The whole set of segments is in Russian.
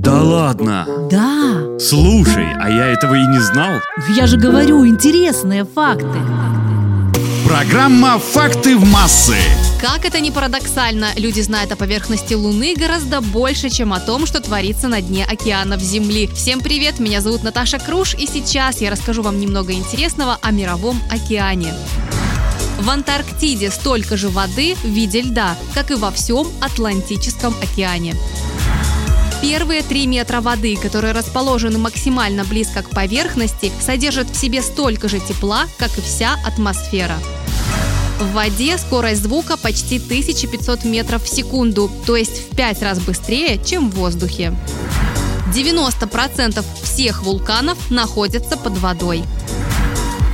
Да ладно? Да, Слушай, а я этого и не знал. я же говорю, интересные факты. Программа «Факты в массы». Как это ни парадоксально, люди знают о поверхности Луны гораздо больше, чем о том, что творится на дне океанов Земли. Всем привет, меня зовут Наташа Круш, и сейчас я расскажу вам немного интересного о мировом океане. В Антарктиде столько же воды в виде льда, как и во всем Атлантическом океане. Первые три метра воды, которые расположены максимально близко к поверхности, содержат в себе столько же тепла, как и вся атмосфера. В воде скорость звука почти 1500 метров в секунду, то есть в 5 раз быстрее, чем в воздухе. 90% всех вулканов находятся под водой.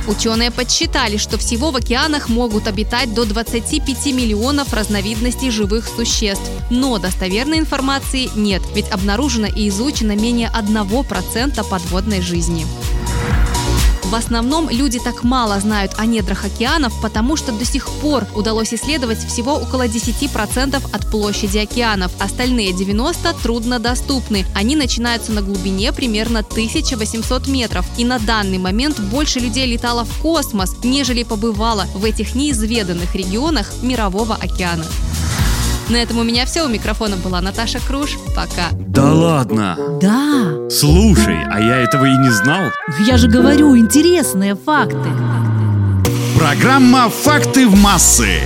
Ученые подсчитали, что всего в океанах могут обитать до 25 миллионов разновидностей живых существ. Но достоверной информации нет, ведь обнаружено и изучено менее 1% подводной жизни. В основном люди так мало знают о недрах океанов, потому что до сих пор удалось исследовать всего около 10% от площади океанов. Остальные 90 труднодоступны. Они начинаются на глубине примерно 1800 метров. И на данный момент больше людей летало в космос, нежели побывало в этих неизведанных регионах Мирового океана. На этом у меня все. У микрофона была Наташа Круш. Пока. Да ладно? Да, Слушай, а я этого и не знал. я же говорю, интересные факты. Программа «Факты в массы».